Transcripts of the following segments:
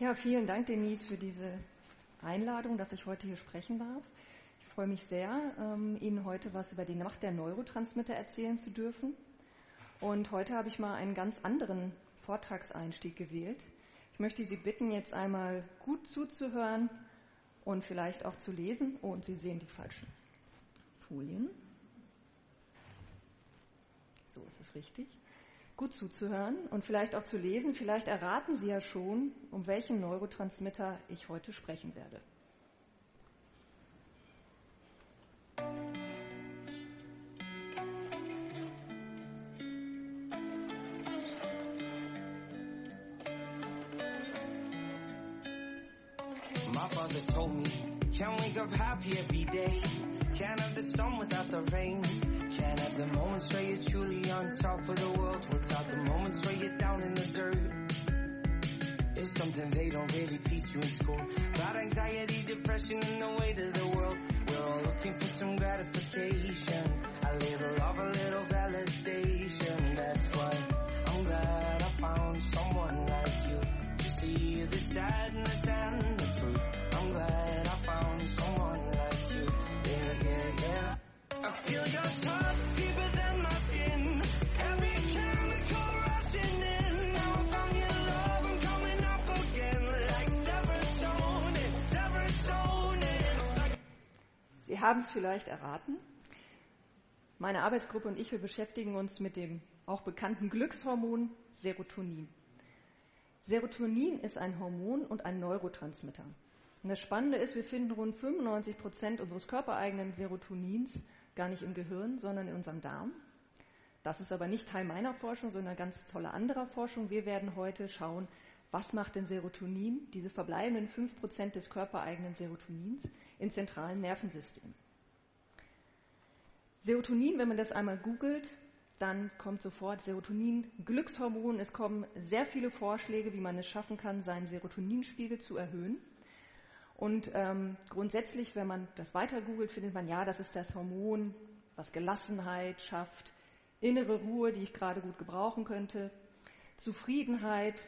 Ja, vielen Dank, Denise, für diese Einladung, dass ich heute hier sprechen darf. Ich freue mich sehr, ähm, Ihnen heute was über die Macht der Neurotransmitter erzählen zu dürfen. Und heute habe ich mal einen ganz anderen Vortragseinstieg gewählt. Ich möchte Sie bitten, jetzt einmal gut zuzuhören und vielleicht auch zu lesen. Oh, und Sie sehen die falschen Folien. So ist es richtig gut zuzuhören und vielleicht auch zu lesen. Vielleicht erraten Sie ja schon, um welchen Neurotransmitter ich heute sprechen werde. My father told me, can't wake up happy every day. Can't have the sun without the rain. Have the moments where you're truly on top of the world without the moments where you're down in the dirt. It's something they don't really teach you in school. About anxiety, depression, and the weight of the world. We're all looking for some gratification. A little love, a little validation. That's why I'm glad I found someone like you to see the sadness and the truth. I'm glad I found someone like you. Yeah, yeah, yeah. I feel your touch Sie haben es vielleicht erraten. Meine Arbeitsgruppe und ich, wir beschäftigen uns mit dem auch bekannten Glückshormon Serotonin. Serotonin ist ein Hormon und ein Neurotransmitter. Und das Spannende ist, wir finden rund 95 Prozent unseres körpereigenen Serotonins gar nicht im Gehirn, sondern in unserem Darm. Das ist aber nicht Teil meiner Forschung, sondern ganz tolle anderer Forschung. Wir werden heute schauen, was macht denn Serotonin, diese verbleibenden 5 Prozent des körpereigenen Serotonins, im zentralen Nervensystem. Serotonin, wenn man das einmal googelt, dann kommt sofort Serotonin, Glückshormon. Es kommen sehr viele Vorschläge, wie man es schaffen kann, seinen Serotoninspiegel zu erhöhen. Und ähm, grundsätzlich, wenn man das weiter googelt, findet man, ja, das ist das Hormon, was Gelassenheit schafft, innere Ruhe, die ich gerade gut gebrauchen könnte, Zufriedenheit,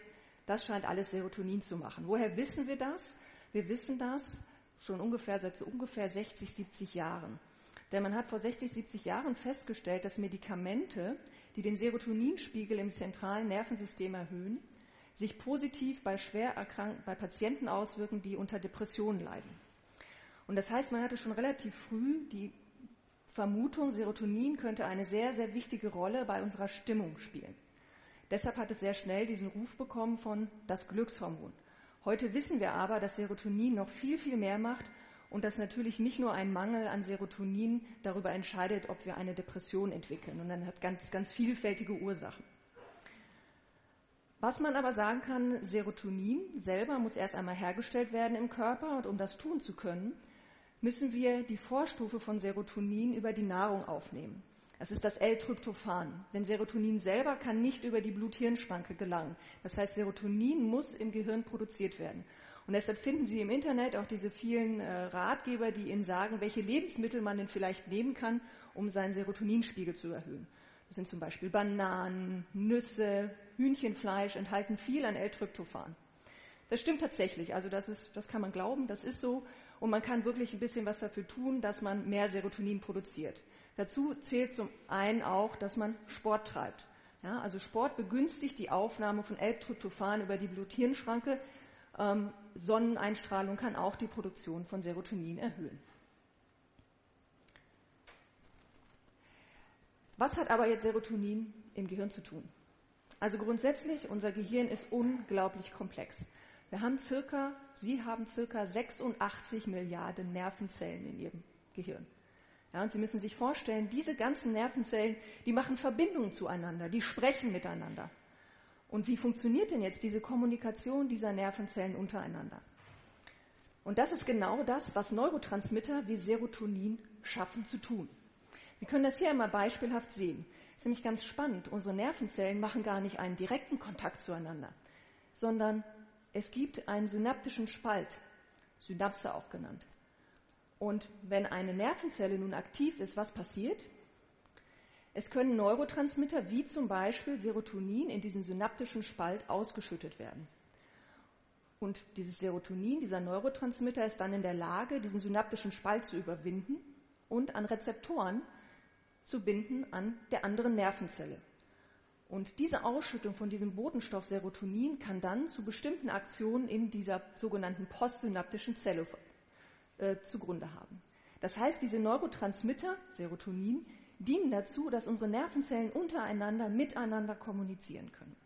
das scheint alles Serotonin zu machen. Woher wissen wir das? Wir wissen das schon ungefähr seit so ungefähr 60, 70 Jahren. Denn man hat vor 60, 70 Jahren festgestellt, dass Medikamente, die den Serotoninspiegel im zentralen Nervensystem erhöhen, sich positiv bei schwer erkrankten, bei Patienten auswirken, die unter Depressionen leiden. Und das heißt, man hatte schon relativ früh die Vermutung, Serotonin könnte eine sehr, sehr wichtige Rolle bei unserer Stimmung spielen. Deshalb hat es sehr schnell diesen Ruf bekommen von das Glückshormon. Heute wissen wir aber, dass Serotonin noch viel, viel mehr macht und dass natürlich nicht nur ein Mangel an Serotonin darüber entscheidet, ob wir eine Depression entwickeln. Und dann hat ganz, ganz vielfältige Ursachen. Was man aber sagen kann, Serotonin selber muss erst einmal hergestellt werden im Körper und um das tun zu können, müssen wir die Vorstufe von Serotonin über die Nahrung aufnehmen. Das ist das L-Tryptophan. Denn Serotonin selber kann nicht über die Blut-Hirn-Schranke gelangen. Das heißt, Serotonin muss im Gehirn produziert werden. Und deshalb finden Sie im Internet auch diese vielen äh, Ratgeber, die Ihnen sagen, welche Lebensmittel man denn vielleicht nehmen kann, um seinen Serotoninspiegel zu erhöhen. Das sind zum Beispiel Bananen, Nüsse, Hühnchenfleisch, enthalten viel an L-Tryptophan. Das stimmt tatsächlich. Also das ist, das kann man glauben, das ist so. Und man kann wirklich ein bisschen was dafür tun, dass man mehr Serotonin produziert. Dazu zählt zum einen auch, dass man Sport treibt. Ja, also Sport begünstigt die Aufnahme von L-Tryptophan über die Blut-Hirn-Schranke. Ähm, Sonneneinstrahlung kann auch die Produktion von Serotonin erhöhen. Was hat aber jetzt Serotonin im Gehirn zu tun? Also grundsätzlich, unser Gehirn ist unglaublich komplex. Wir haben circa, Sie haben circa 86 Milliarden Nervenzellen in Ihrem Gehirn. Ja, und Sie müssen sich vorstellen, diese ganzen Nervenzellen, die machen Verbindungen zueinander, die sprechen miteinander. Und wie funktioniert denn jetzt diese Kommunikation dieser Nervenzellen untereinander? Und das ist genau das, was Neurotransmitter wie Serotonin schaffen zu tun. Sie können das hier einmal beispielhaft sehen. Das ist nämlich ganz spannend. Unsere Nervenzellen machen gar nicht einen direkten Kontakt zueinander, sondern es gibt einen synaptischen Spalt, Synapse auch genannt. Und wenn eine Nervenzelle nun aktiv ist, was passiert? Es können Neurotransmitter wie zum Beispiel Serotonin in diesen synaptischen Spalt ausgeschüttet werden. Und dieses Serotonin, dieser Neurotransmitter, ist dann in der Lage, diesen synaptischen Spalt zu überwinden und an Rezeptoren zu binden an der anderen Nervenzelle. Und diese Ausschüttung von diesem Botenstoff Serotonin kann dann zu bestimmten Aktionen in dieser sogenannten postsynaptischen Zelle äh, zugrunde haben. Das heißt, diese Neurotransmitter, Serotonin, dienen dazu, dass unsere Nervenzellen untereinander miteinander kommunizieren können.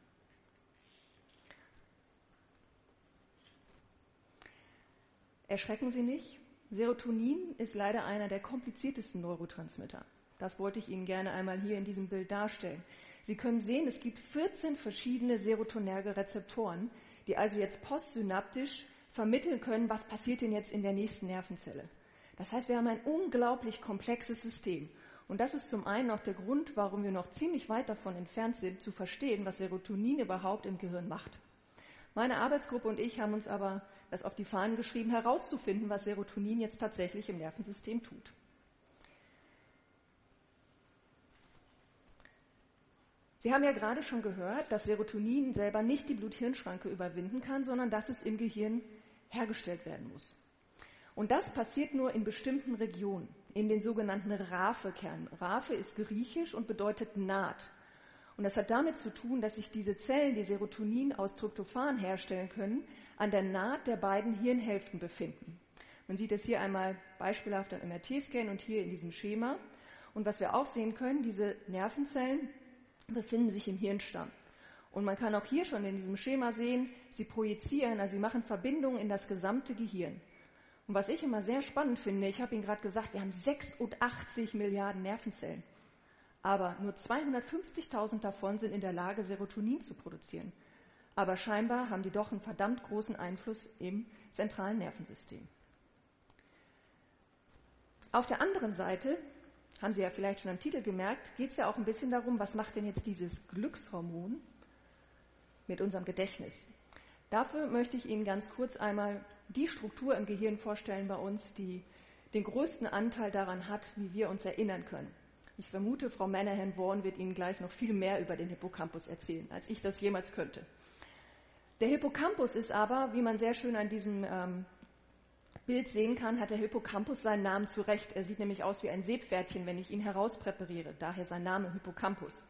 Erschrecken Sie nicht, Serotonin ist leider einer der kompliziertesten Neurotransmitter. Das wollte ich Ihnen gerne einmal hier in diesem Bild darstellen. Sie können sehen, es gibt 14 verschiedene serotonerge Rezeptoren, die also jetzt postsynaptisch vermitteln können, was passiert denn jetzt in der nächsten Nervenzelle. Das heißt, wir haben ein unglaublich komplexes System. Und das ist zum einen auch der Grund, warum wir noch ziemlich weit davon entfernt sind, zu verstehen, was Serotonin überhaupt im Gehirn macht. Meine Arbeitsgruppe und ich haben uns aber das auf die Fahnen geschrieben, herauszufinden, was Serotonin jetzt tatsächlich im Nervensystem tut. Sie haben ja gerade schon gehört, dass Serotonin selber nicht die Blut-Hirn-Schranke überwinden kann, sondern dass es im Gehirn hergestellt werden muss. Und das passiert nur in bestimmten Regionen, in den sogenannten Raphe-Kernen. Raphe ist griechisch und bedeutet Naht. Und das hat damit zu tun, dass sich diese Zellen, die Serotonin aus Tryptophan herstellen können, an der Naht der beiden Hirnhälften befinden. Man sieht das hier einmal beispielhaft am MRT-Scan und hier in diesem Schema. Und was wir auch sehen können, diese Nervenzellen befinden sich im Hirnstamm. Und man kann auch hier schon in diesem Schema sehen, sie projizieren, also sie machen Verbindungen in das gesamte Gehirn. Und was ich immer sehr spannend finde, ich habe Ihnen gerade gesagt, wir haben 86 Milliarden Nervenzellen. Aber nur 250.000 davon sind in der Lage, Serotonin zu produzieren. Aber scheinbar haben die doch einen verdammt großen Einfluss im zentralen Nervensystem. Auf der anderen Seite haben Sie ja vielleicht schon am Titel gemerkt, geht es ja auch ein bisschen darum, was macht denn jetzt dieses Glückshormon mit unserem Gedächtnis. Dafür möchte ich Ihnen ganz kurz einmal die Struktur im Gehirn vorstellen bei uns, die den größten Anteil daran hat, wie wir uns erinnern können. Ich vermute, Frau Manahan-Warren wird Ihnen gleich noch viel mehr über den Hippocampus erzählen, als ich das jemals könnte. Der Hippocampus ist aber, wie man sehr schön an diesem ähm, Bild sehen kann, hat der Hippocampus seinen Namen zurecht. Er sieht nämlich aus wie ein Seepferdchen, wenn ich ihn herauspräpariere. Daher sein Name Hippocampus.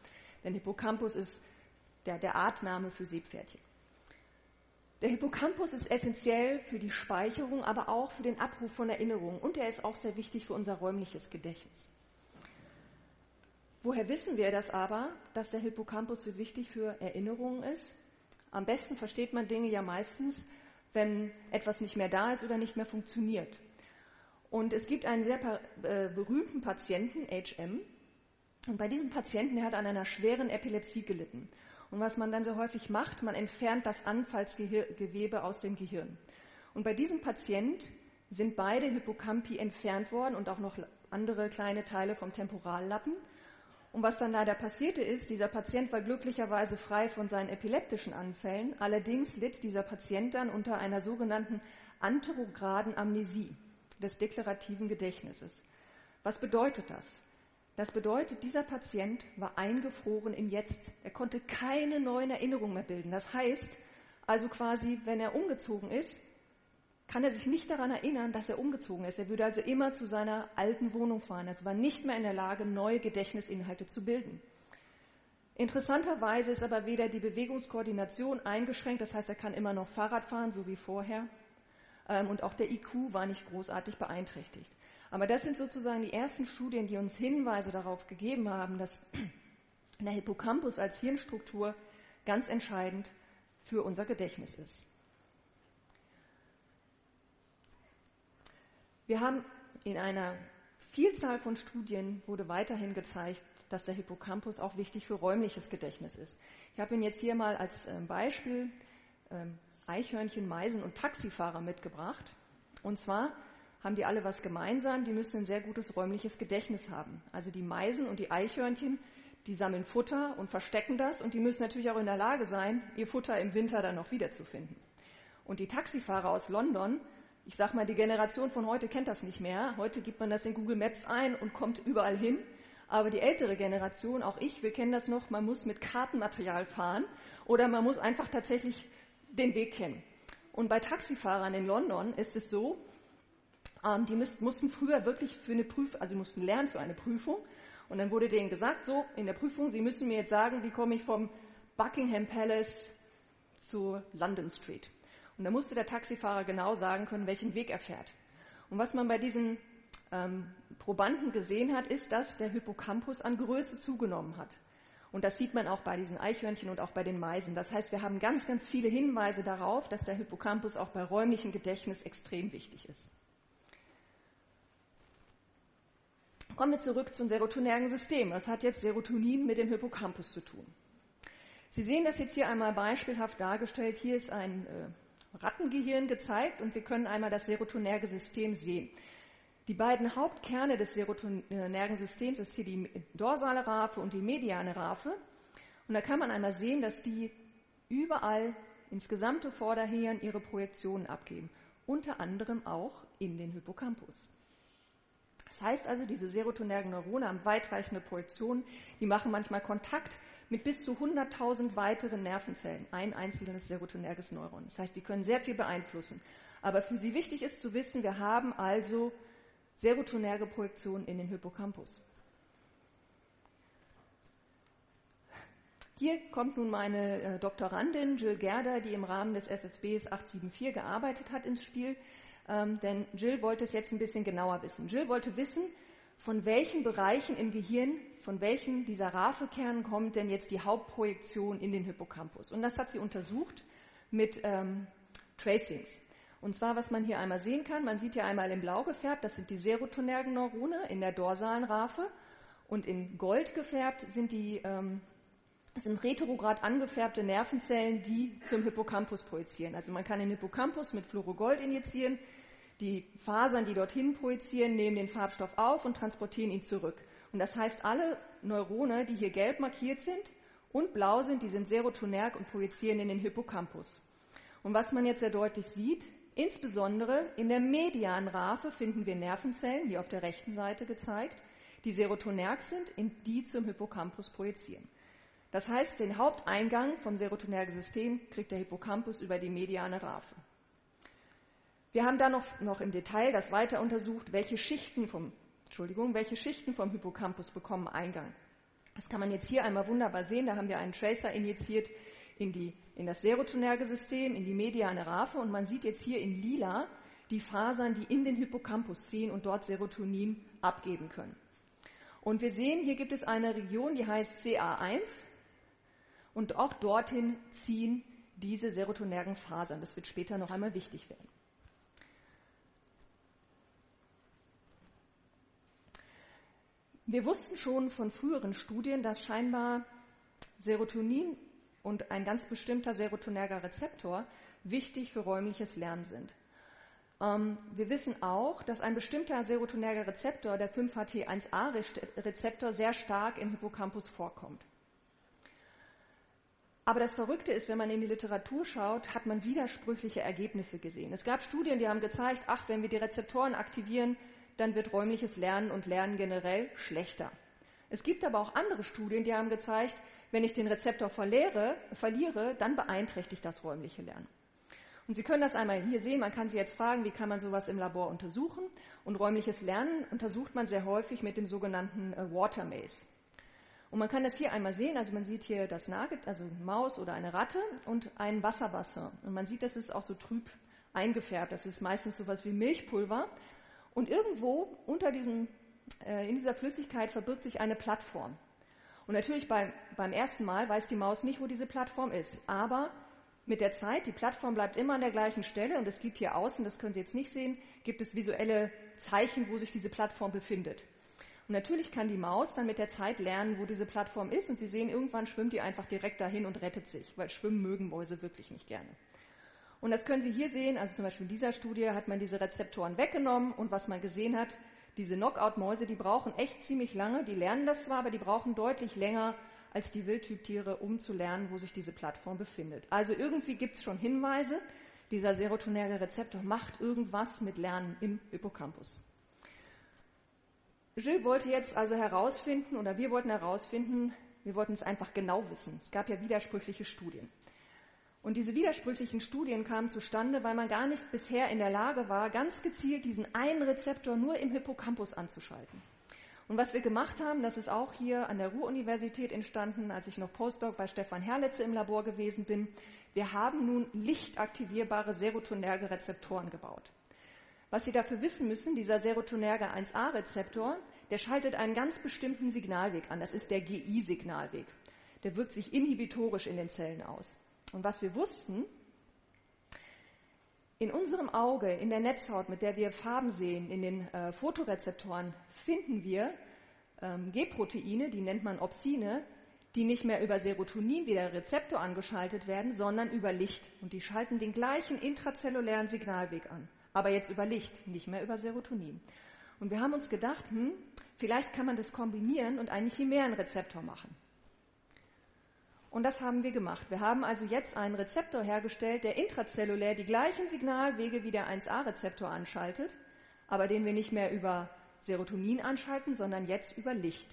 Denn Hippocampus ist der, der Artname für Seepferdchen. Der Hippocampus ist essentiell für die Speicherung, aber auch für den Abruf von Erinnerungen. Und er ist auch sehr wichtig für unser räumliches Gedächtnis. Woher wissen wir das aber, dass der Hippocampus so wichtig für Erinnerungen ist? Am besten versteht man Dinge ja meistens, wenn etwas nicht mehr da ist oder nicht mehr funktioniert. Und es gibt einen sehr äh, berühmten Patienten, HM, und bei diesem Patienten, der hat an einer schweren Epilepsie gelitten. Und was man dann so häufig macht, man entfernt das Anfallsgewebe aus dem Gehirn. Und bei diesem Patient sind beide Hippocampi entfernt worden und auch noch andere kleine Teile vom Temporallappen. Und was dann leider passierte ist, dieser Patient war glücklicherweise frei von seinen epileptischen Anfällen. Allerdings litt dieser Patient dann unter einer sogenannten anterograden Amnesie des deklarativen Gedächtnisses. Was bedeutet das? Das bedeutet, dieser Patient war eingefroren im Jetzt. Er konnte keine neuen Erinnerungen mehr bilden. Das heißt, also quasi, wenn er umgezogen ist, kann er sich nicht daran erinnern, dass er umgezogen ist. Er würde also immer zu seiner alten Wohnung fahren. Er war nicht mehr in der Lage, neue Gedächtnisinhalte zu bilden. Interessanterweise ist aber weder die Bewegungskoordination eingeschränkt, das heißt, er kann immer noch Fahrrad fahren, so wie vorher, ähm, und auch der IQ war nicht großartig beeinträchtigt. Aber das sind sozusagen die ersten Studien, die uns Hinweise darauf gegeben haben, dass der Hippocampus als Hirnstruktur ganz entscheidend für unser Gedächtnis ist. Wir haben in einer Vielzahl von Studien wurde weiterhin gezeigt, dass der Hippocampus auch wichtig für räumliches Gedächtnis ist. Ich habe Ihnen jetzt hier mal als ähm, Beispiel ähm, Eichhörnchen, Meisen und Taxifahrer mitgebracht. Und zwar haben die alle was gemeinsam, die müssen ein sehr gutes räumliches Gedächtnis haben. Also die Meisen und die Eichhörnchen, die sammeln Futter und verstecken das und die müssen natürlich auch in der Lage sein, ihr Futter im Winter dann noch wiederzufinden. Und die Taxifahrer aus London, ich sag mal, die Generation von heute kennt das nicht mehr. Heute gibt man das in Google Maps ein und kommt überall hin. Aber die ältere Generation, auch ich, wir kennen das noch, man muss mit Kartenmaterial fahren oder man muss einfach tatsächlich den Weg kennen. Und bei Taxifahrern in London ist es so, ähm, die müssten, mussten früher wirklich für eine Prüfung, also mussten lernen für eine Prüfung. Und dann wurde denen gesagt, so in der Prüfung, Sie müssen mir jetzt sagen, wie komme ich vom Buckingham Palace zu London Street. Und da musste der Taxifahrer genau sagen können, welchen Weg er fährt. Und was man bei diesen ähm, Probanden gesehen hat, ist, dass der Hippocampus an Größe zugenommen hat. Und das sieht man auch bei diesen Eichhörnchen und auch bei den Meisen. Das heißt, wir haben ganz, ganz viele Hinweise darauf, dass der Hippocampus auch bei räumlichem Gedächtnis extrem wichtig ist. Kommen wir zurück zum serotonergen System. Das hat jetzt Serotonin mit dem Hippocampus zu tun. Sie sehen das jetzt hier einmal beispielhaft dargestellt. Hier ist ein äh, Rattengehirn gezeigt und wir können einmal das serotonerge System sehen. Die beiden Hauptkerne des serotonergen Systems ist hier die dorsale Raphe und die mediane Raphe. Und da kann man einmal sehen, dass die überall ins gesamte Vorderhirn ihre Projektionen abgeben. Unter anderem auch in den Hippocampus. Das heißt also, diese serotonergen Neurone haben weitreichende Projektionen, die machen manchmal Kontakt mit bis zu 100.000 weiteren Nervenzellen, ein einzelnes serotonerges Neuron. Das heißt, die können sehr viel beeinflussen. Aber für Sie wichtig ist zu wissen, wir haben also serotonerge Projektionen in den Hippocampus. Hier kommt nun meine äh, Doktorandin Jill Gerder, die im Rahmen des SFBs 874 gearbeitet hat, ins Spiel. Ähm, denn Jill wollte es jetzt ein bisschen genauer wissen. Jill wollte wissen, von welchen Bereichen im Gehirn, von welchen dieser Raphekernen kommt denn jetzt die Hauptprojektion in den Hippocampus. Und das hat sie untersucht mit ähm, Tracings. Und zwar, was man hier einmal sehen kann, man sieht hier einmal in blau gefärbt, das sind die serotonergen Neurone in der dorsalen Raphe. Und in gold gefärbt sind die ähm, sind retrograd angefärbte Nervenzellen, die zum Hippocampus projizieren. Also man kann den Hippocampus mit Fluorogold injizieren, die Fasern, die dorthin projizieren, nehmen den Farbstoff auf und transportieren ihn zurück. Und das heißt, alle Neurone, die hier gelb markiert sind und blau sind, die sind serotonerg und projizieren in den Hippocampus. Und was man jetzt sehr deutlich sieht, insbesondere in der medianen Raphe finden wir Nervenzellen, hier auf der rechten Seite gezeigt, die serotonerg sind, in die zum Hippocampus projizieren. Das heißt, den Haupteingang vom serotonergen System kriegt der Hippocampus über die mediane Raphe. Wir haben dann noch, noch im Detail das weiter untersucht, welche Schichten vom, Entschuldigung, welche Schichten vom Hippocampus bekommen Eingang. Das kann man jetzt hier einmal wunderbar sehen. Da haben wir einen Tracer injiziert in, die, in das serotonerge System, in die mediane Raphe und man sieht jetzt hier in lila die Fasern, die in den Hippocampus ziehen und dort Serotonin abgeben können. Und wir sehen, hier gibt es eine Region, die heißt CA1 und auch dorthin ziehen diese serotonergen Fasern. Das wird später noch einmal wichtig werden. Wir wussten schon von früheren Studien, dass scheinbar Serotonin und ein ganz bestimmter serotonerger Rezeptor wichtig für räumliches Lernen sind. Ähm, wir wissen auch, dass ein bestimmter serotonerger Rezeptor, der 5-HT1A-Rezeptor, sehr stark im Hippocampus vorkommt. Aber das Verrückte ist, wenn man in die Literatur schaut, hat man widersprüchliche Ergebnisse gesehen. Es gab Studien, die haben gezeigt, ach, wenn wir die Rezeptoren aktivieren, dann wird räumliches Lernen und Lernen generell schlechter. Es gibt aber auch andere Studien, die haben gezeigt, wenn ich den Rezeptor verliere, verliere, dann beeinträchtigt das räumliche Lernen. Und Sie können das einmal hier sehen. Man kann sich jetzt fragen, wie kann man sowas im Labor untersuchen? Und räumliches Lernen untersucht man sehr häufig mit dem sogenannten äh, Water Maze. Und man kann das hier einmal sehen. Also man sieht hier das Nugget, also Maus oder eine Ratte und ein Wasserbassin. Und man sieht, das ist auch so trüb eingefärbt. Das ist meistens sowas wie Milchpulver. Und irgendwo unter diesem, äh, in dieser Flüssigkeit verbirgt sich eine Plattform. Und natürlich beim, beim ersten Mal weiß die Maus nicht, wo diese Plattform ist. Aber mit der Zeit, die Plattform bleibt immer an der gleichen Stelle und es gibt hier außen, das können Sie jetzt nicht sehen, gibt es visuelle Zeichen, wo sich diese Plattform befindet. Und natürlich kann die Maus dann mit der Zeit lernen, wo diese Plattform ist und Sie sehen, irgendwann schwimmt die einfach direkt dahin und rettet sich, weil schwimmen mögen Mäuse wirklich nicht gerne. Und das können Sie hier sehen, also zum Beispiel in dieser Studie hat man diese Rezeptoren weggenommen und was man gesehen hat, diese Knockout-Mäuse, die brauchen echt ziemlich lange, die lernen das zwar, aber die brauchen deutlich länger als die Wildtyptiere, um zu lernen, wo sich diese Plattform befindet. Also irgendwie gibt es schon Hinweise, dieser serotonerge Rezeptor macht irgendwas mit Lernen im Hippocampus. Gilles wollte jetzt also herausfinden, oder wir wollten herausfinden, wir wollten es einfach genau wissen. Es gab ja widersprüchliche Studien. Und diese widersprüchlichen Studien kamen zustande, weil man gar nicht bisher in der Lage war, ganz gezielt diesen einen Rezeptor nur im Hippocampus anzuschalten. Und was wir gemacht haben, das ist auch hier an der Ruhr-Universität entstanden, als ich noch Postdoc bei Stefan Herletze im Labor gewesen bin. Wir haben nun lichtaktivierbare serotonerge Rezeptoren gebaut. Was Sie dafür wissen müssen, dieser serotonerge 1a-Rezeptor, der schaltet einen ganz bestimmten Signalweg an. Das ist der GI-Signalweg. Der wirkt sich inhibitorisch in den Zellen aus. Und was wir wussten, in unserem Auge, in der Netzhaut, mit der wir Farben sehen, in den äh, Fotorezeptoren, finden wir ähm, G-Proteine, die nennt man Opsine, die nicht mehr über Serotonin wie der Rezeptor angeschaltet werden, sondern über Licht. Und die schalten den gleichen intrazellulären Signalweg an. Aber jetzt über Licht, nicht mehr über Serotonin. Und wir haben uns gedacht, hm, vielleicht kann man das kombinieren und einen chimären Rezeptor machen. Und das haben wir gemacht. Wir haben also jetzt einen Rezeptor hergestellt, der intrazellulär die gleichen Signalwege wie der 1a-Rezeptor anschaltet, aber den wir nicht mehr über Serotonin anschalten, sondern jetzt über Licht.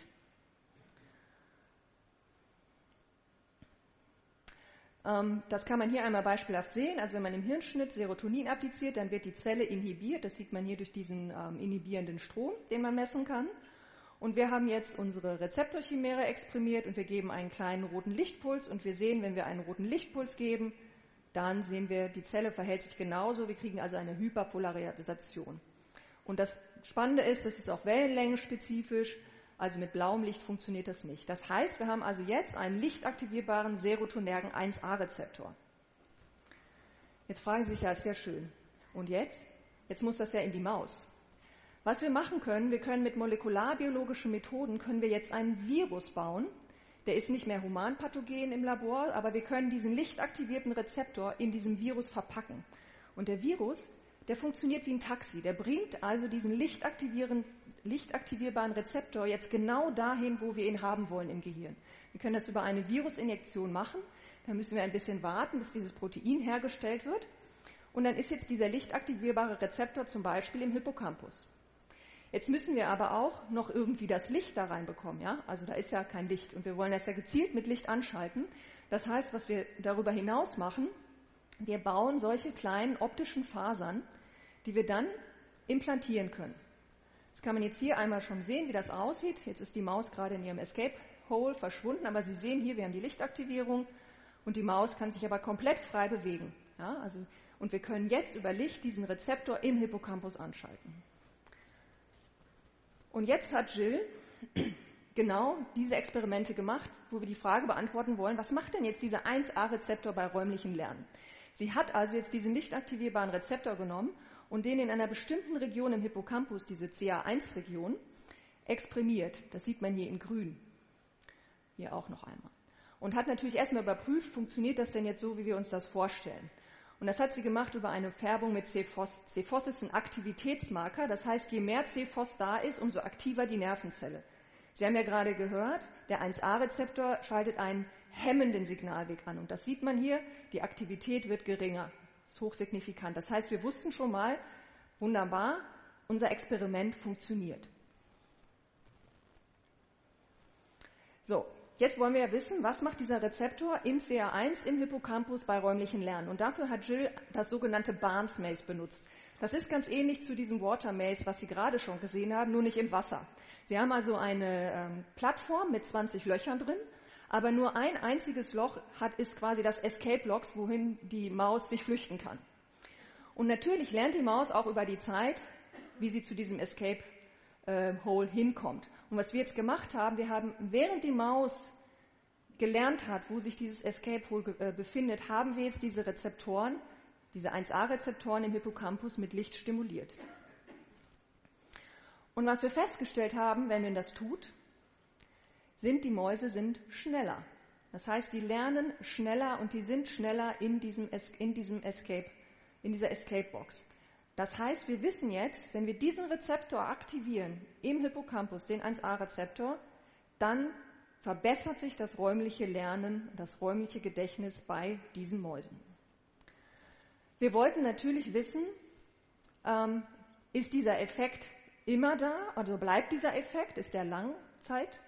Ähm, das kann man hier einmal beispielhaft sehen. Also wenn man im Hirnschnitt Serotonin appliziert, dann wird die Zelle inhibiert. Das sieht man hier durch diesen ähm, inhibierenden Strom, den man messen kann. Und wir haben jetzt unsere Rezeptorchimäre exprimiert und wir geben einen kleinen roten Lichtpuls und wir sehen, wenn wir einen roten Lichtpuls geben, dann sehen wir, die Zelle verhält sich genauso. Wir kriegen also eine Hyperpolarisation. Und das Spannende ist, das ist auch wellenlängenspezifisch. Also mit blauem Licht funktioniert das nicht. Das heißt, wir haben also jetzt einen lichtaktivierbaren serotonergen 1a-Rezeptor. Jetzt fragen Sie sich, ja, ist ja schön. Und jetzt? Jetzt muss das ja in die Maus. Was wir machen können, wir können mit molekularbiologischen Methoden, können wir jetzt einen Virus bauen. Der ist nicht mehr humanpathogen im Labor, aber wir können diesen lichtaktivierten Rezeptor in diesem Virus verpacken. Und der Virus, der funktioniert wie ein Taxi. Der bringt also diesen lichtaktivierbaren Rezeptor jetzt genau dahin, wo wir ihn haben wollen im Gehirn. Wir können das über eine Virusinjektion machen. Da müssen wir ein bisschen warten, bis dieses Protein hergestellt wird. Und dann ist jetzt dieser lichtaktivierbare Rezeptor zum Beispiel im Hippocampus. Jetzt müssen wir aber auch noch irgendwie das Licht da reinbekommen, ja? Also da ist ja kein Licht und wir wollen das ja gezielt mit Licht anschalten. Das heißt, was wir darüber hinaus machen, wir bauen solche kleinen optischen Fasern, die wir dann implantieren können. Das kann man jetzt hier einmal schon sehen, wie das aussieht. Jetzt ist die Maus gerade in ihrem Escape Hole verschwunden, aber Sie sehen hier, wir haben die Lichtaktivierung und die Maus kann sich aber komplett frei bewegen. Ja, also, und wir können jetzt über Licht diesen Rezeptor im Hippocampus anschalten. Und jetzt hat Jill genau diese Experimente gemacht, wo wir die Frage beantworten wollen, was macht denn jetzt dieser 1a-Rezeptor bei räumlichem Lernen? Sie hat also jetzt diesen nicht aktivierbaren Rezeptor genommen und den in einer bestimmten Region im Hippocampus, diese CA1-Region, exprimiert. Das sieht man hier in grün. Hier auch noch einmal. Und hat natürlich erstmal überprüft, funktioniert das denn jetzt so, wie wir uns das vorstellen. Und das hat sie gemacht über eine Färbung mit CFOS. CFOS ist ein Aktivitätsmarker, das heißt, je mehr CFOS da ist, umso aktiver die Nervenzelle. Sie haben ja gerade gehört, der 1a-Rezeptor schaltet einen hemmenden Signalweg an. Und das sieht man hier, die Aktivität wird geringer. Das ist hochsignifikant. Das heißt, wir wussten schon mal, wunderbar, unser Experiment funktioniert. So, Jetzt wollen wir ja wissen, was macht dieser Rezeptor im CA1 im Hippocampus bei räumlichen Lernen. Und dafür hat Jill das sogenannte Barnes Maze benutzt. Das ist ganz ähnlich zu diesem Water Maze, was Sie gerade schon gesehen haben, nur nicht im Wasser. Sie haben also eine ähm, Plattform mit 20 Löchern drin, aber nur ein einziges Loch hat, ist quasi das Escape Logs, wohin die Maus sich flüchten kann. Und natürlich lernt die Maus auch über die Zeit, wie sie zu diesem Escape äh, Hole hinkommt. Und was wir jetzt gemacht haben, wir haben, während die Maus gelernt hat, wo sich dieses Escape Hole äh, befindet, haben wir jetzt diese Rezeptoren, diese 1a-Rezeptoren im Hippocampus mit Licht stimuliert. Und was wir festgestellt haben, wenn man das tut, sind die Mäuse sind schneller. Das heißt, die lernen schneller und die sind schneller in diesem, in diesem Escape, in dieser Escape Box. Das heißt, wir wissen jetzt, wenn wir diesen Rezeptor aktivieren im Hippocampus, den 1a-Rezeptor, dann verbessert sich das räumliche Lernen, das räumliche Gedächtnis bei diesen Mäusen. Wir wollten natürlich wissen, ähm, ist dieser Effekt immer da, also bleibt dieser Effekt, ist der Langzeit?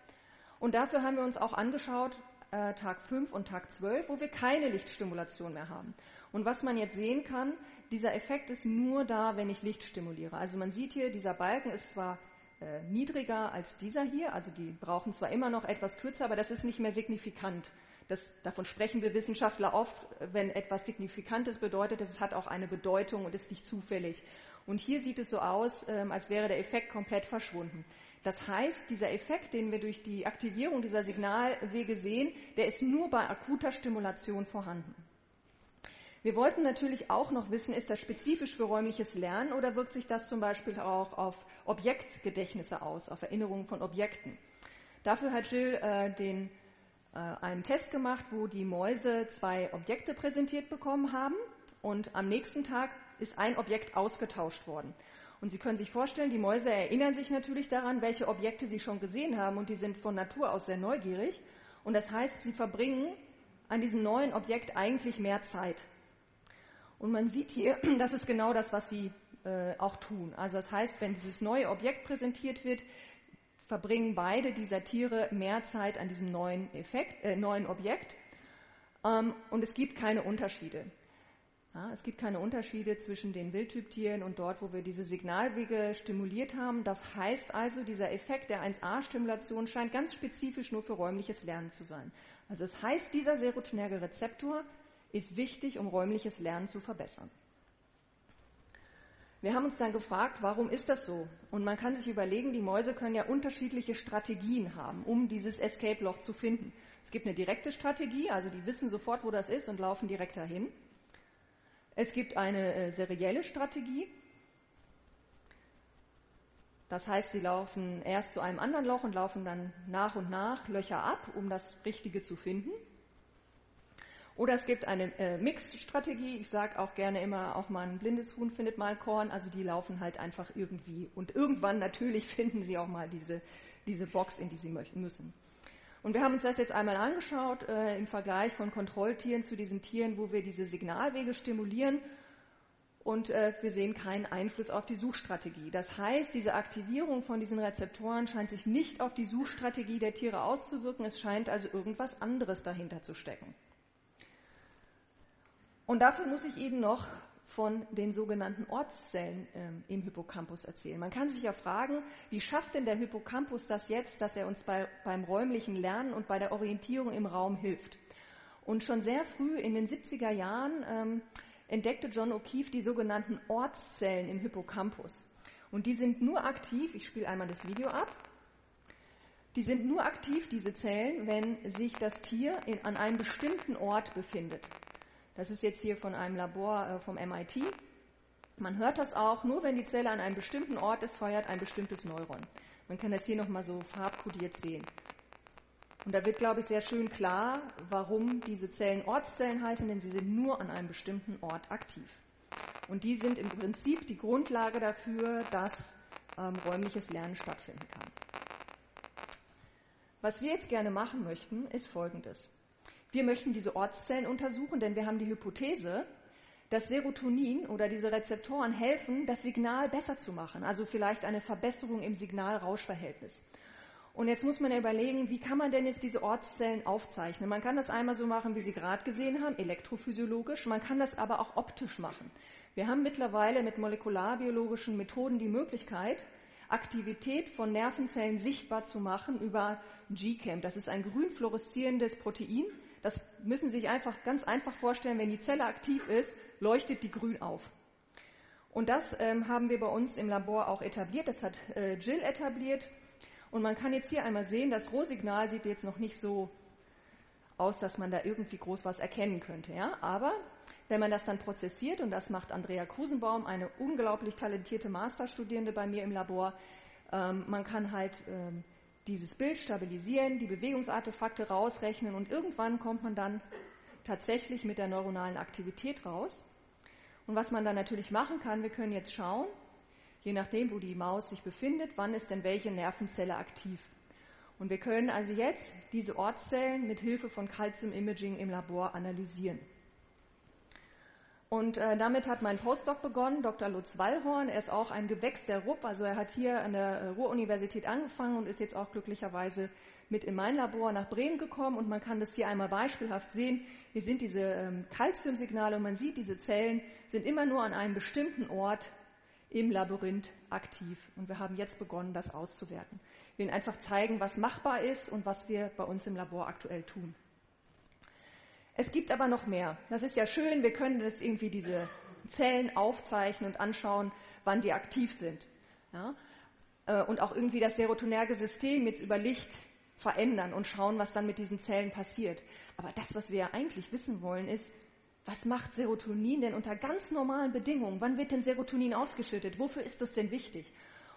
Und dafür haben wir uns auch angeschaut, äh, Tag 5 und Tag 12, wo wir keine Lichtstimulation mehr haben. Und was man jetzt sehen kann, dieser Effekt ist nur da, wenn ich Licht stimuliere. Also man sieht hier, dieser Balken ist zwar äh, niedriger als dieser hier, also die brauchen zwar immer noch etwas kürzer, aber das ist nicht mehr signifikant. Das, davon sprechen wir Wissenschaftler oft, wenn etwas Signifikantes bedeutet, es hat auch eine Bedeutung und ist nicht zufällig. Und hier sieht es so aus, ähm, als wäre der Effekt komplett verschwunden. Das heißt, dieser Effekt, den wir durch die Aktivierung dieser Signalwege sehen, der ist nur bei akuter Stimulation vorhanden. Wir wollten natürlich auch noch wissen, ist das spezifisch für räumliches Lernen oder wirkt sich das zum Beispiel auch auf Objektgedächtnisse aus, auf Erinnerungen von Objekten? Dafür hat Jill äh, den, äh, einen Test gemacht, wo die Mäuse zwei Objekte präsentiert bekommen haben und am nächsten Tag ist ein Objekt ausgetauscht worden. Und Sie können sich vorstellen, die Mäuse erinnern sich natürlich daran, welche Objekte sie schon gesehen haben und die sind von Natur aus sehr neugierig. Und das heißt, sie verbringen an diesem neuen Objekt eigentlich mehr Zeit. Und man sieht hier, das ist genau das, was sie äh, auch tun. Also das heißt, wenn dieses neue Objekt präsentiert wird, verbringen beide dieser Tiere mehr Zeit an diesem neuen, Effekt, äh, neuen Objekt. Ähm, und es gibt keine Unterschiede. Ja, es gibt keine Unterschiede zwischen den Wildtyptieren und dort, wo wir diese Signalwege stimuliert haben. Das heißt also, dieser Effekt der 1a-Stimulation scheint ganz spezifisch nur für räumliches Lernen zu sein. Also das heißt, dieser serotonerge Rezeptor ist wichtig, um räumliches Lernen zu verbessern. Wir haben uns dann gefragt, warum ist das so? Und man kann sich überlegen, die Mäuse können ja unterschiedliche Strategien haben, um dieses Escape-Loch zu finden. Es gibt eine direkte Strategie, also die wissen sofort, wo das ist und laufen direkt dahin. Es gibt eine äh, serielle Strategie. Das heißt, sie laufen erst zu einem anderen Loch und laufen dann nach und nach Löcher ab, um das Richtige zu finden. Oder es gibt eine äh, Mix-Strategie. Ich sage auch gerne immer, auch mal ein blindes Huhn findet mal Korn. Also die laufen halt einfach irgendwie. Und irgendwann natürlich finden sie auch mal diese, diese Box, in die sie müssen. Und wir haben uns das jetzt einmal angeschaut äh, im Vergleich von Kontrolltieren zu diesen Tieren, wo wir diese Signalwege stimulieren. Und äh, wir sehen keinen Einfluss auf die Suchstrategie. Das heißt, diese Aktivierung von diesen Rezeptoren scheint sich nicht auf die Suchstrategie der Tiere auszuwirken. Es scheint also irgendwas anderes dahinter zu stecken. Und dafür muss ich Ihnen noch von den sogenannten Ortszellen ähm, im Hippocampus erzählen. Man kann sich ja fragen, wie schafft denn der Hippocampus das jetzt, dass er uns bei, beim räumlichen Lernen und bei der Orientierung im Raum hilft? Und schon sehr früh in den 70er Jahren ähm, entdeckte John O'Keefe die sogenannten Ortszellen im Hippocampus. Und die sind nur aktiv, ich spiele einmal das Video ab, die sind nur aktiv, diese Zellen, wenn sich das Tier in, an einem bestimmten Ort befindet. Das ist jetzt hier von einem Labor äh, vom MIT. Man hört das auch, nur wenn die Zelle an einem bestimmten Ort ist, feuert ein bestimmtes Neuron. Man kann das hier nochmal so farbkodiert sehen. Und da wird, glaube ich, sehr schön klar, warum diese Zellen Ortszellen heißen, denn sie sind nur an einem bestimmten Ort aktiv. Und die sind im Prinzip die Grundlage dafür, dass ähm, räumliches Lernen stattfinden kann. Was wir jetzt gerne machen möchten, ist Folgendes. Wir möchten diese Ortszellen untersuchen, denn wir haben die Hypothese, dass Serotonin oder diese Rezeptoren helfen, das Signal besser zu machen, also vielleicht eine Verbesserung im Signal-Rausch-Verhältnis. Und jetzt muss man überlegen, wie kann man denn jetzt diese Ortszellen aufzeichnen? Man kann das einmal so machen, wie Sie gerade gesehen haben, elektrophysiologisch, man kann das aber auch optisch machen. Wir haben mittlerweile mit molekularbiologischen Methoden die Möglichkeit, Aktivität von Nervenzellen sichtbar zu machen über GCAM. Das ist ein grün fluoreszierendes Protein, das müssen Sie sich einfach ganz einfach vorstellen, wenn die Zelle aktiv ist, leuchtet die grün auf. Und das ähm, haben wir bei uns im Labor auch etabliert. Das hat äh, Jill etabliert. Und man kann jetzt hier einmal sehen, das Rohsignal sieht jetzt noch nicht so aus, dass man da irgendwie groß was erkennen könnte. Ja? Aber wenn man das dann prozessiert, und das macht Andrea Krusenbaum, eine unglaublich talentierte Masterstudierende bei mir im Labor, ähm, man kann halt ähm, dieses Bild stabilisieren, die Bewegungsartefakte rausrechnen und irgendwann kommt man dann tatsächlich mit der neuronalen Aktivität raus. Und was man dann natürlich machen kann, wir können jetzt schauen, je nachdem, wo die Maus sich befindet, wann ist denn welche Nervenzelle aktiv. Und wir können also jetzt diese Ortszellen mit Hilfe von Calcium Imaging im Labor analysieren. Und äh, damit hat mein Postdoc begonnen, Dr. Lutz Wallhorn. Er ist auch ein Gewächs der RUP, also er hat hier an der äh, Ruhr-Universität angefangen und ist jetzt auch glücklicherweise mit in mein Labor nach Bremen gekommen. Und man kann das hier einmal beispielhaft sehen. Hier sind diese ähm, Calciumsignale und man sieht, diese Zellen sind immer nur an einem bestimmten Ort im Labyrinth aktiv. Und wir haben jetzt begonnen, das auszuwerten. Wir Ihnen einfach zeigen, was machbar ist und was wir bei uns im Labor aktuell tun. Es gibt aber noch mehr. Das ist ja schön, wir können das irgendwie diese Zellen aufzeichnen und anschauen, wann die aktiv sind. Ja? Äh, und auch irgendwie das serotonerge System jetzt über Licht verändern und schauen, was dann mit diesen Zellen passiert. Aber das, was wir ja eigentlich wissen wollen, ist, was macht Serotonin denn unter ganz normalen Bedingungen? Wann wird denn Serotonin ausgeschüttet? Wofür ist das denn wichtig?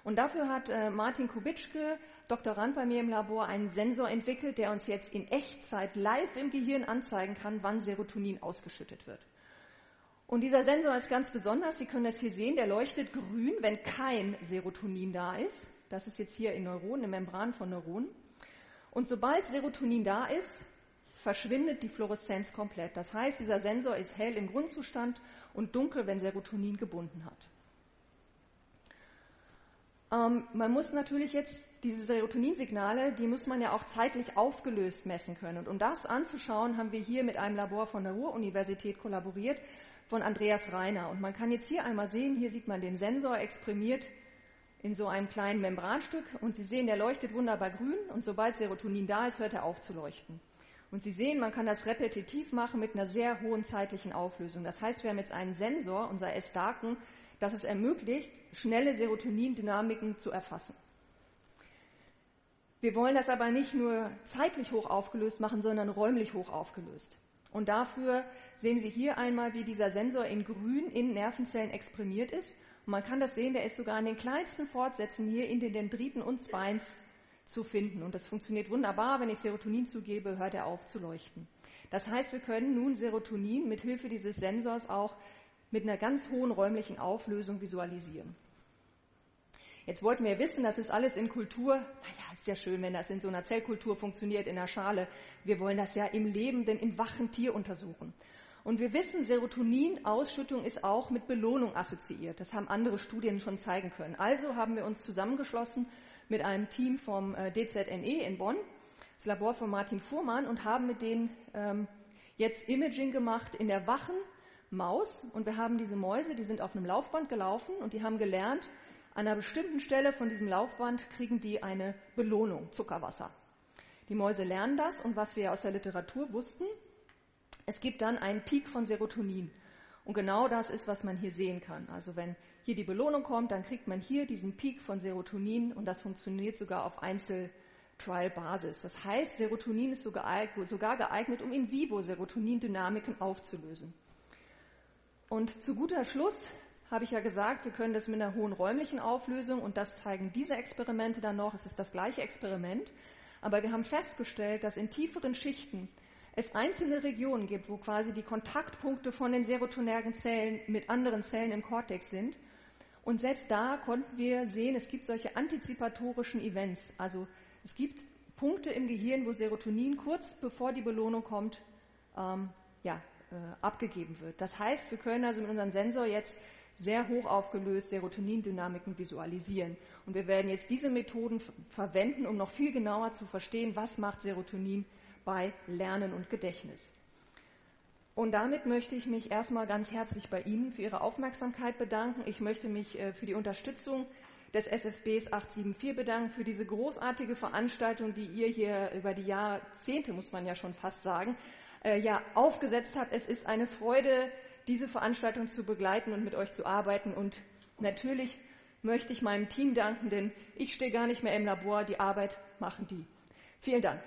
Und dafür hat äh, Martin Kubitschke, Doktorand bei mir im Labor, einen Sensor entwickelt, der uns jetzt in Echtzeit live im Gehirn anzeigen kann, wann Serotonin ausgeschüttet wird. Und dieser Sensor ist ganz besonders. Sie können das hier sehen. Der leuchtet grün, wenn kein Serotonin da ist. Das ist jetzt hier in Neuronen, in Membran von Neuronen. Und sobald Serotonin da ist, verschwindet die Fluoreszenz komplett. Das heißt, dieser Sensor ist hell im Grundzustand und dunkel, wenn Serotonin gebunden hat. Ähm, man muss natürlich jetzt diese Serotoninsignale, die muss man ja auch zeitlich aufgelöst messen können. Und um das anzuschauen, haben wir hier mit einem Labor von der Ruhr-Universität kollaboriert, von Andreas Reiner. Und man kann jetzt hier einmal sehen, hier sieht man den Sensor exprimiert in so einem kleinen Membranstück. Und Sie sehen, der leuchtet wunderbar grün. Und sobald Serotonin da ist, hört er auf zu leuchten. Und Sie sehen, man kann das repetitiv machen mit einer sehr hohen zeitlichen Auflösung. Das heißt, wir haben jetzt einen Sensor, unser S-Daken, das es ermöglicht, schnelle Serotonindynamiken zu erfassen. Wir wollen das aber nicht nur zeitlich hoch aufgelöst machen, sondern räumlich hoch aufgelöst. Und dafür sehen Sie hier einmal, wie dieser Sensor in grün in Nervenzellen exprimiert ist. Und man kann das sehen, der ist sogar in den kleinsten Fortsätzen hier in den Dendriten und Spines zu finden. Und das funktioniert wunderbar. Wenn ich Serotonin zugebe, hört er auf zu leuchten. Das heißt, wir können nun Serotonin mit Hilfe dieses Sensors auch mit einer ganz hohen räumlichen Auflösung visualisieren. Jetzt wollten wir wissen, das ist alles in Kultur. Naja, ist ja schön, wenn das in so einer Zellkultur funktioniert, in einer Schale. Wir wollen das ja im lebenden, im wachen Tier untersuchen. Und wir wissen, Serotoninausschüttung ist auch mit Belohnung assoziiert. Das haben andere Studien schon zeigen können. Also haben wir uns zusammengeschlossen mit einem Team vom äh, DZNE in Bonn, das Labor von Martin Fuhrmann, und haben mit denen ähm, jetzt Imaging gemacht in der wachen Maus. Und wir haben diese Mäuse, die sind auf einem Laufband gelaufen und die haben gelernt, an einer bestimmten Stelle von diesem Laufband kriegen die eine Belohnung, Zuckerwasser. Die Mäuse lernen das und was wir aus der Literatur wussten, es gibt dann einen Peak von Serotonin. Und genau das ist, was man hier sehen kann. Also wenn hier die Belohnung kommt, dann kriegt man hier diesen Peak von Serotonin und das funktioniert sogar auf Einzeltrial-Basis. Das heißt, Serotonin ist sogar geeignet, um in vivo Serotonindynamiken aufzulösen. Und zu guter Schluss habe ich ja gesagt, wir können das mit einer hohen räumlichen Auflösung und das zeigen diese Experimente dann noch. Es ist das gleiche Experiment. Aber wir haben festgestellt, dass in tieferen Schichten es einzelne Regionen gibt, wo quasi die Kontaktpunkte von den serotonergen Zellen mit anderen Zellen im Kortex sind. Und selbst da konnten wir sehen, es gibt solche antizipatorischen Events. Also es gibt Punkte im Gehirn, wo Serotonin kurz bevor die Belohnung kommt, ähm, ja, abgegeben wird. Das heißt, wir können also mit unserem Sensor jetzt sehr hoch aufgelöst Serotonindynamiken visualisieren. Und wir werden jetzt diese Methoden verwenden, um noch viel genauer zu verstehen, was macht Serotonin bei Lernen und Gedächtnis. Und damit möchte ich mich erstmal ganz herzlich bei Ihnen für Ihre Aufmerksamkeit bedanken. Ich möchte mich äh, für die Unterstützung des SFBs 874 bedanken, für diese großartige Veranstaltung, die ihr hier über die Jahrzehnte, muss man ja schon fast sagen, äh, ja, aufgesetzt habt. Es ist eine Freude, diese Veranstaltung zu begleiten und mit euch zu arbeiten. Und natürlich möchte ich meinem Team danken, denn ich stehe gar nicht mehr im Labor, die Arbeit machen die. Vielen Dank.